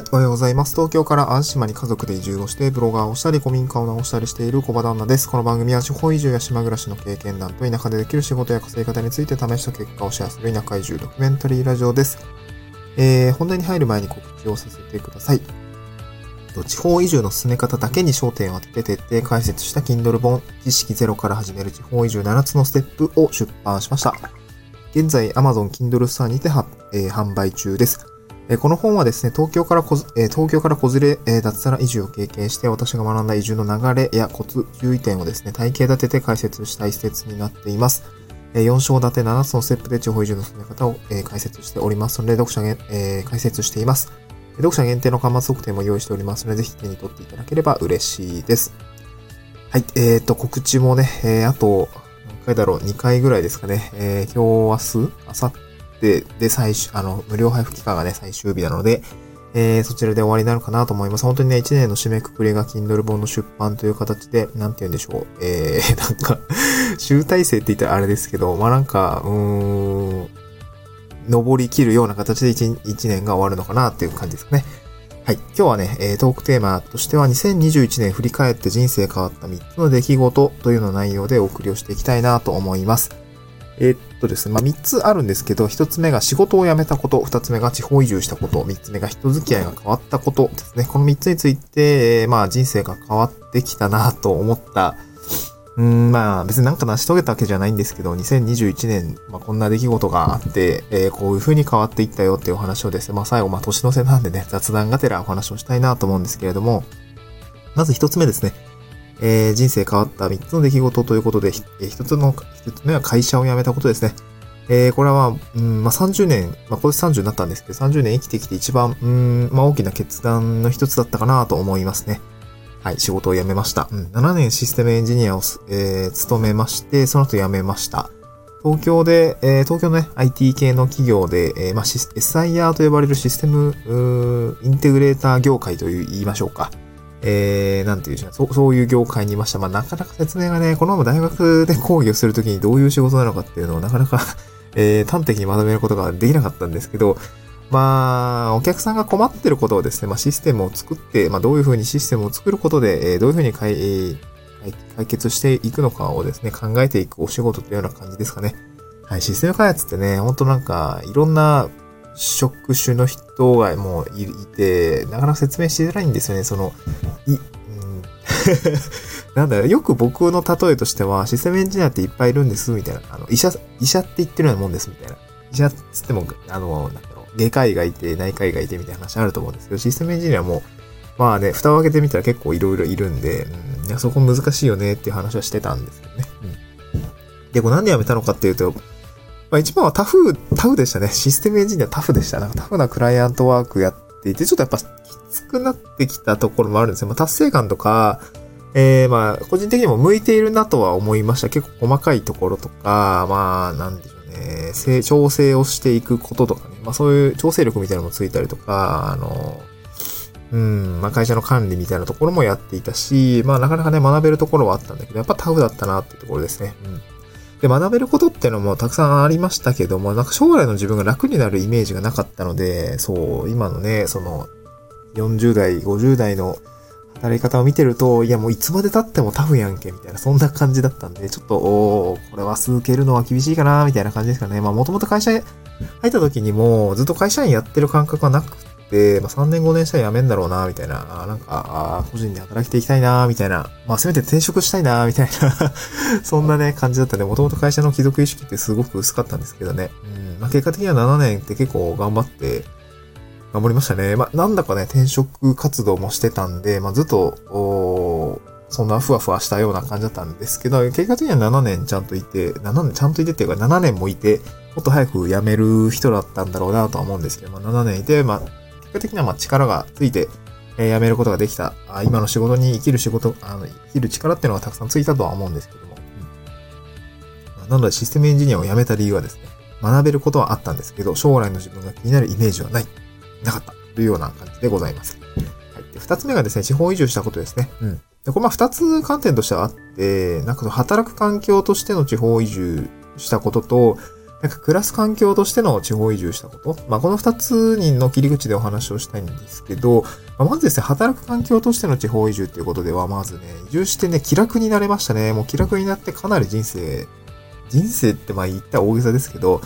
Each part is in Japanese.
い、おはようございます。東京から安島に家族で移住をして、ブロガーをしたり、古民家を直したりしている小場旦那です。この番組は地方移住や島暮らしの経験談と田舎でできる仕事や稼ぎ方について試した結果をシェアする田舎移住ドキュメンタリーラジオです。えー、本題に入る前に告知をさせてください。地方移住の進め方だけに焦点を当てて徹底解説した Kindle 本、知識ゼロから始める地方移住7つのステップを出版しました。現在 Amazon Kindle ストアにて、えー、販売中です。えこの本はですね、東京からこず、え東京から子連れ、え脱サラ移住を経験して、私が学んだ移住の流れやコツ、注意点をですね、体系立てて解説した一節になっています。え4章立て7つのステップで地方移住の進め方を、え解説しておりますので、読者げ、え解説しています。読者限定の端末測定も用意しておりますので、ぜひ手に取っていただければ嬉しいです。はい、えーと、告知もね、えー、あと、何回だろう、2回ぐらいですかね。えー、今日、明日、明後日、で、で、最終、あの、無料配布期間がね、最終日なので、えー、そちらで終わりになるかなと思います。本当にね、1年の締めくくりが Kindle 本の出版という形で、なんて言うんでしょう。えー、なんか集大成って言ったらあれですけど、まあなんか、うーん、登り切るような形で 1, 1年が終わるのかなっていう感じですかね。はい。今日はね、えー、トークテーマとしては2021年振り返って人生変わった3つの出来事というの内容でお送りをしていきたいなと思います。えー、っとですね、まあ、3つあるんですけど、1つ目が仕事を辞めたこと、2つ目が地方移住したこと、3つ目が人付き合いが変わったことですね。この3つについて、えー、まあ人生が変わってきたなと思った、うん、まあ別になんか成し遂げたわけじゃないんですけど、2021年、まあこんな出来事があって、えー、こういう風に変わっていったよっていうお話をですね、まあ最後、まあ年の瀬なんでね、雑談がてらお話をしたいなと思うんですけれども、まず1つ目ですね。えー、人生変わった3つの出来事ということで、えー、1つの、1つ目は会社を辞めたことですね。えー、これは、うん、まあ、30年、まあ、今年30になったんですけど、30年生きてきて一番、うん、まあ、大きな決断の一つだったかなと思いますね。はい、仕事を辞めました。うん、7年システムエンジニアを、えー、務めまして、その後辞めました。東京で、えー、東京のね、IT 系の企業で、えー、まあ、SIR と呼ばれるシステム、インテグレーター業界という言いましょうか。えー、なんていうじゃそう、そういう業界にいました。まあ、なかなか説明がね、このまま大学で講義をするときにどういう仕事なのかっていうのをなかなか えー、端的に学べることができなかったんですけど、まあ、お客さんが困ってることをですね、まあ、システムを作って、まあ、どういうふうにシステムを作ることで、えー、どういうふうに解、解決していくのかをですね、考えていくお仕事というような感じですかね。はい、システム開発ってね、ほんとなんか、いろんな職種の人がもういて、なかなか説明しづらいんですよね。その、い、うん、なんだろよく僕の例えとしては、システムエンジニアっていっぱいいるんです、みたいな。あの、医者、医者って言ってるようなもんです、みたいな。医者っつっても、あの、なんだろう、外科医がいて、内科医がいて、みたいな話あると思うんですけど、システムエンジニアも、まあね、蓋を開けてみたら結構いろいろいるんで、うん、いや、そこ難しいよねっていう話はしてたんですけどね。うん。で、これなんで辞めたのかっていうと、まあ一番はタフ、タフでしたね。システムエンジニアタフでした。なんかタフなクライアントワークやっていて、ちょっとやっぱきつくなってきたところもあるんですよ。まあ達成感とか、えー、まあ個人的にも向いているなとは思いました。結構細かいところとか、まあなんでしょうね。調整をしていくこととかね。まあそういう調整力みたいなのもついたりとか、あの、うん、まあ会社の管理みたいなところもやっていたし、まあなかなかね学べるところはあったんだけど、やっぱタフだったなっていうところですね。うん。で、学べることっていうのもたくさんありましたけども、なんか将来の自分が楽になるイメージがなかったので、そう、今のね、その、40代、50代の働き方を見てると、いやもういつまで経ってもタフやんけ、みたいな、そんな感じだったんで、ちょっと、おこれは続けるのは厳しいかな、みたいな感じですかね。まあもともと会社入った時にも、ずっと会社員やってる感覚はなくて、まあ3年5年したら辞めんだろうな、みたいな、あなんか、あ個人で働きていきたいな、みたいな、まあせめて転職したいな、みたいな。そんなね、感じだったんで、もともと会社の帰属意識ってすごく薄かったんですけどね。うん、まあ結果的には7年って結構頑張って、頑張りましたね。まあなんだかね、転職活動もしてたんで、まあずっと、おそんなふわふわしたような感じだったんですけど、結果的には7年ちゃんといて、7年ちゃんといてっていうか7年もいて、もっと早く辞める人だったんだろうなとは思うんですけど、まあ7年いて、まあ果的にはまあ力がついて、えー、辞めることができた。あ今の仕事に生きる仕事、あの、生きる力っていうのがたくさんついたとは思うんですけども。うん、なのでシステムエンジニアを辞めた理由はですね、学べることはあったんですけど、将来の自分が気になるイメージはない。なかった。というような感じでございます。はい。で、二つ目がですね、地方移住したことですね。うん。で、これまあ二つ観点としてはあって、なんか働く環境としての地方移住したことと、なんか暮らす環境としての地方移住したこと。まあ、この二つの切り口でお話をしたいんですけど、まあ、まずですね、働く環境としての地方移住っていうことでは、まずね、移住してね、気楽になれましたね。もう気楽になってかなり人生、人生ってまあ言ったら大げさですけど、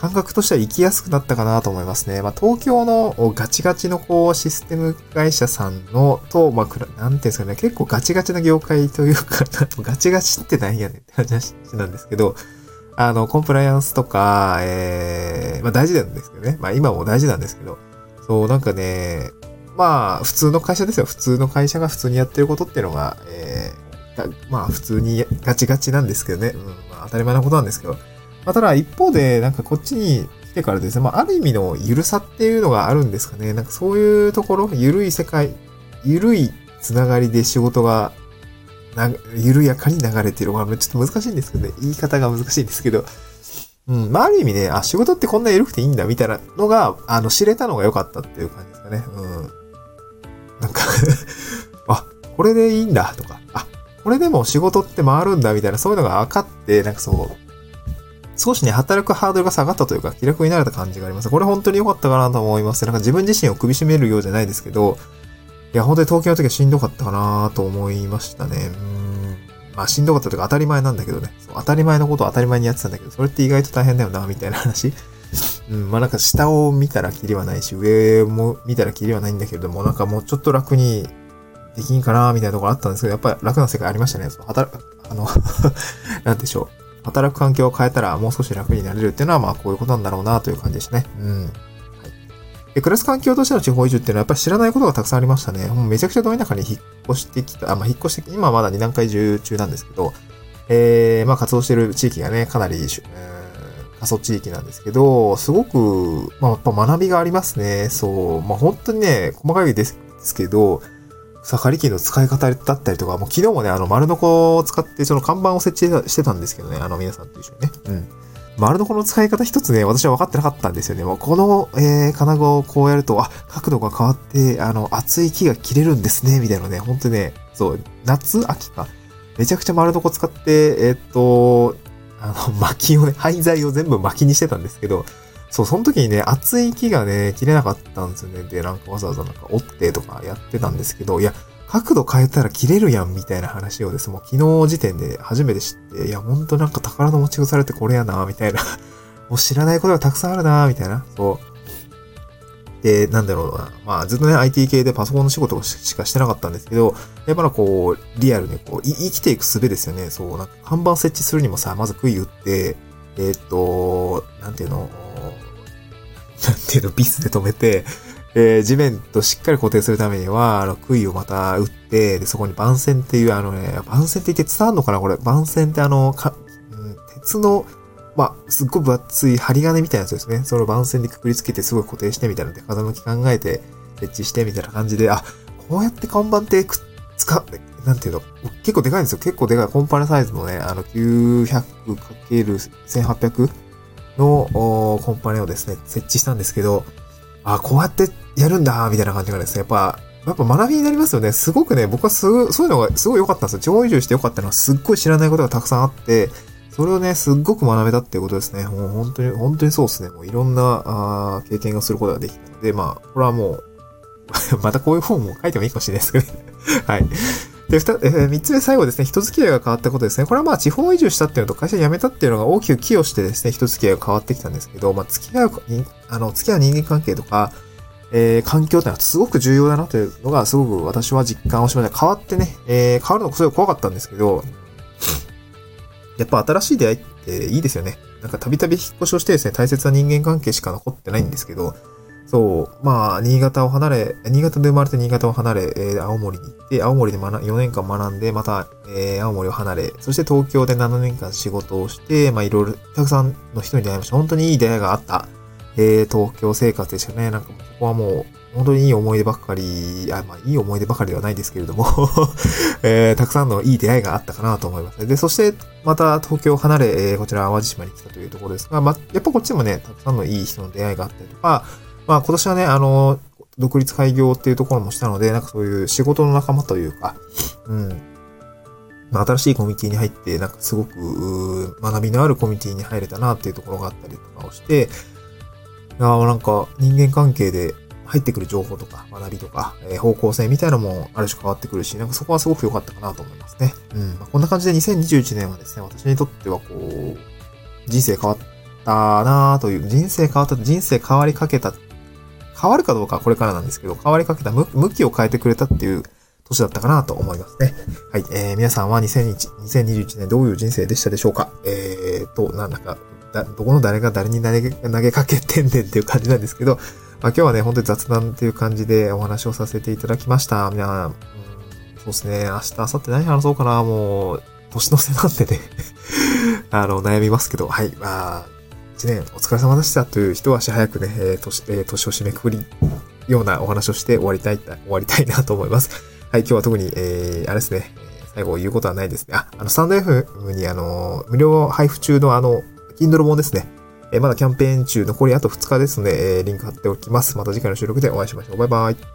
感覚としては生きやすくなったかなと思いますね。まあ、東京のガチガチのこう、システム会社さんの、と、まあ、なんていうんですかね、結構ガチガチな業界というか、ガチガチってなんやねんって話なんですけど、あの、コンプライアンスとか、えー、まあ大事なんですけどね。まあ今も大事なんですけど、そう、なんかね、まあ普通の会社ですよ。普通の会社が普通にやってることっていうのが、えー、まあ普通にガチガチなんですけどね。うん、まあ当たり前なことなんですけど。まあただ一方で、なんかこっちに来てからですね、まあある意味のゆるさっていうのがあるんですかね。なんかそういうところ、ゆるい世界、ゆるいつながりで仕事がな、緩やかに流れてる。まあ、ちょっと難しいんですけどね。言い方が難しいんですけど。うん。まあ、ある意味ね、あ、仕事ってこんな緩くていいんだ、みたいなのが、あの、知れたのが良かったっていう感じですかね。うん。なんか あ、これでいいんだ、とか、あ、これでも仕事って回るんだ、みたいな、そういうのが分かって、なんかそう、少しね、働くハードルが下がったというか、気楽になれた感じがあります。これ本当に良かったかなと思います。なんか自分自身を首絞めるようじゃないですけど、いや、本当に東京の時はしんどかったかなと思いましたね。うん。まあ、しんどかったというか当たり前なんだけどね。当たり前のことを当たり前にやってたんだけど、それって意外と大変だよな、みたいな話。うん、まあなんか下を見たらキリはないし、上も見たらキリはないんだけれども、なんかもうちょっと楽にできんかな、みたいなところあったんですけど、やっぱり楽な世界ありましたね。働く、あの なんでしょう。働く環境を変えたらもう少し楽になれるっていうのは、まあこういうことなんだろうな、という感じでしたね。うん。で、暮らす環境としての地方移住っていうのはやっぱり知らないことがたくさんありましたね。もうめちゃくちゃど田舎に引っ越してきた、あ、まあ、引っ越してき、今はまだ2段階移住中なんですけど、えー、まあ活動してる地域がね、かなり、えー、過疎地域なんですけど、すごく、まあやっぱ学びがありますね。そう、まあ本当にね、細かいですけど、草刈り機の使い方だったりとか、もう昨日もね、あの丸のこを使ってその看板を設置してたんですけどね、あの皆さんと一緒にね。うん。丸のこの使い方一つね、私は分かってなかったんですよね。もうこの、えー、金具をこうやると、あ、角度が変わって、あの、厚い木が切れるんですね、みたいなね、ほんとね、そう、夏秋か。めちゃくちゃ丸のこ使って、えー、っと、あの、薪をね、廃材を全部薪にしてたんですけど、そう、その時にね、厚い木がね、切れなかったんですよね。で、なんかわざわざなんか折ってとかやってたんですけど、いや、角度変えたら切れるやんみたいな話をですもう昨日時点で初めて知って、いや、ほんとなんか宝の持ち腐れてこれやなみたいな もう知らないことがたくさんあるなみたいな。そう。で、なんだろうな。まあ、ずっとね、IT 系でパソコンの仕事しかしてなかったんですけど、やっぱこう、リアルにこう、生きていく術ですよね。そう、なんか看板設置するにもさ、まず杭打って、えー、っと、なんていうの、なんていうの、ビスで止めて、えー、地面としっかり固定するためには、あの、杭をまた打って、で、そこに番線っていう、あのね、番線って言って伝わるのかなこれ。番線ってあの、か、うん、鉄の、まあ、すっごい分厚い針金みたいなやつですね。それを番線にくくりつけてすごい固定してみたいなで、風向き考えて設置してみたいな感じで、あ、こうやって看板ってくっつか、なんていうの、結構でかいんですよ。結構でかいコンパネサイズのね、あの 900×1800 のコンパネをですね、設置したんですけど、あ、こうやってやるんだ、みたいな感じがですね、やっぱ、やっぱ学びになりますよね。すごくね、僕はすごそういうのがすごい良かったんですよ。地方移住して良かったのはすっごい知らないことがたくさんあって、それをね、すっごく学べたっていうことですね。もう本当に、本当にそうですね。もういろんなあ経験をすることができたので、まあ、これはもう またこういう本も書いてもいいかもしれないですけどね はい。で、二、えー、三つ目最後ですね、人付き合いが変わったことですね。これはまあ地方移住したっていうのと会社辞めたっていうのが大きく寄与してですね、人付き合いが変わってきたんですけど、まあ付き合う、あの、付き合う人間関係とか、えー、環境ってのはすごく重要だなというのがすごく私は実感をしました。変わってね、えー、変わるのがすごい怖かったんですけど、やっぱ新しい出会いっていいですよね。なんかたびたび引っ越しをしてですね、大切な人間関係しか残ってないんですけど、そう、まあ、新潟を離れ、新潟で生まれて新潟を離れ、えー、青森に行って、青森で学4年間学んで、また、えー、青森を離れ、そして東京で7年間仕事をして、まあ、いろいろ、たくさんの人に出会いました。本当にいい出会いがあった。えー、東京生活でしたね。なんか、ここはもう、本当にいい思い出ばっかり、あまあ、いい思い出ばかりではないですけれども えー、たくさんのいい出会いがあったかなと思います。で、そして、また東京を離れ、えー、こちら淡路島に来たというところですが、まあ、やっぱこっちもね、たくさんのいい人の出会いがあったりとか、まあ、今年はね、あの、独立開業っていうところもしたので、なんかそういう仕事の仲間というか、うん。まあ、新しいコミュニティに入って、なんかすごく学びのあるコミュニティに入れたなっていうところがあったりとかをして、いやなんか人間関係で入ってくる情報とか学びとか、えー、方向性みたいなのもある種変わってくるし、なんかそこはすごく良かったかなと思いますね。うん。まあ、こんな感じで2021年はですね、私にとってはこう、人生変わったなという、人生変わった、人生変わりかけた、変わるかどうかはこれからなんですけど、変わりかけた向きを変えてくれたっていう年だったかなと思いますね。はい。えー、皆さんは2021年どういう人生でしたでしょうか？えーと、なんだか、だ、どこの誰が誰に投げ投げかけてんねんっていう感じなんですけど、まあ、今日はね、本当に雑談っていう感じでお話をさせていただきました。みんな、うん、そうですね、明日、明後日何話そうかな、もう、年の瀬なんでね。あの、悩みますけど、はい、まあ、一年お疲れ様でしたという一足早くね、えー、年、えー、年を締めくくりようなお話をして終わりたい、終わりたいなと思います。はい、今日は特に、えー、あれですね、最後言うことはないですね。あ、あの、スタンド F にあの、無料配布中のあの、Kindle 本ですね。え、まだキャンペーン中、残りあと2日ですね、えー、リンク貼っておきます。また次回の収録でお会いしましょう。バイバイ。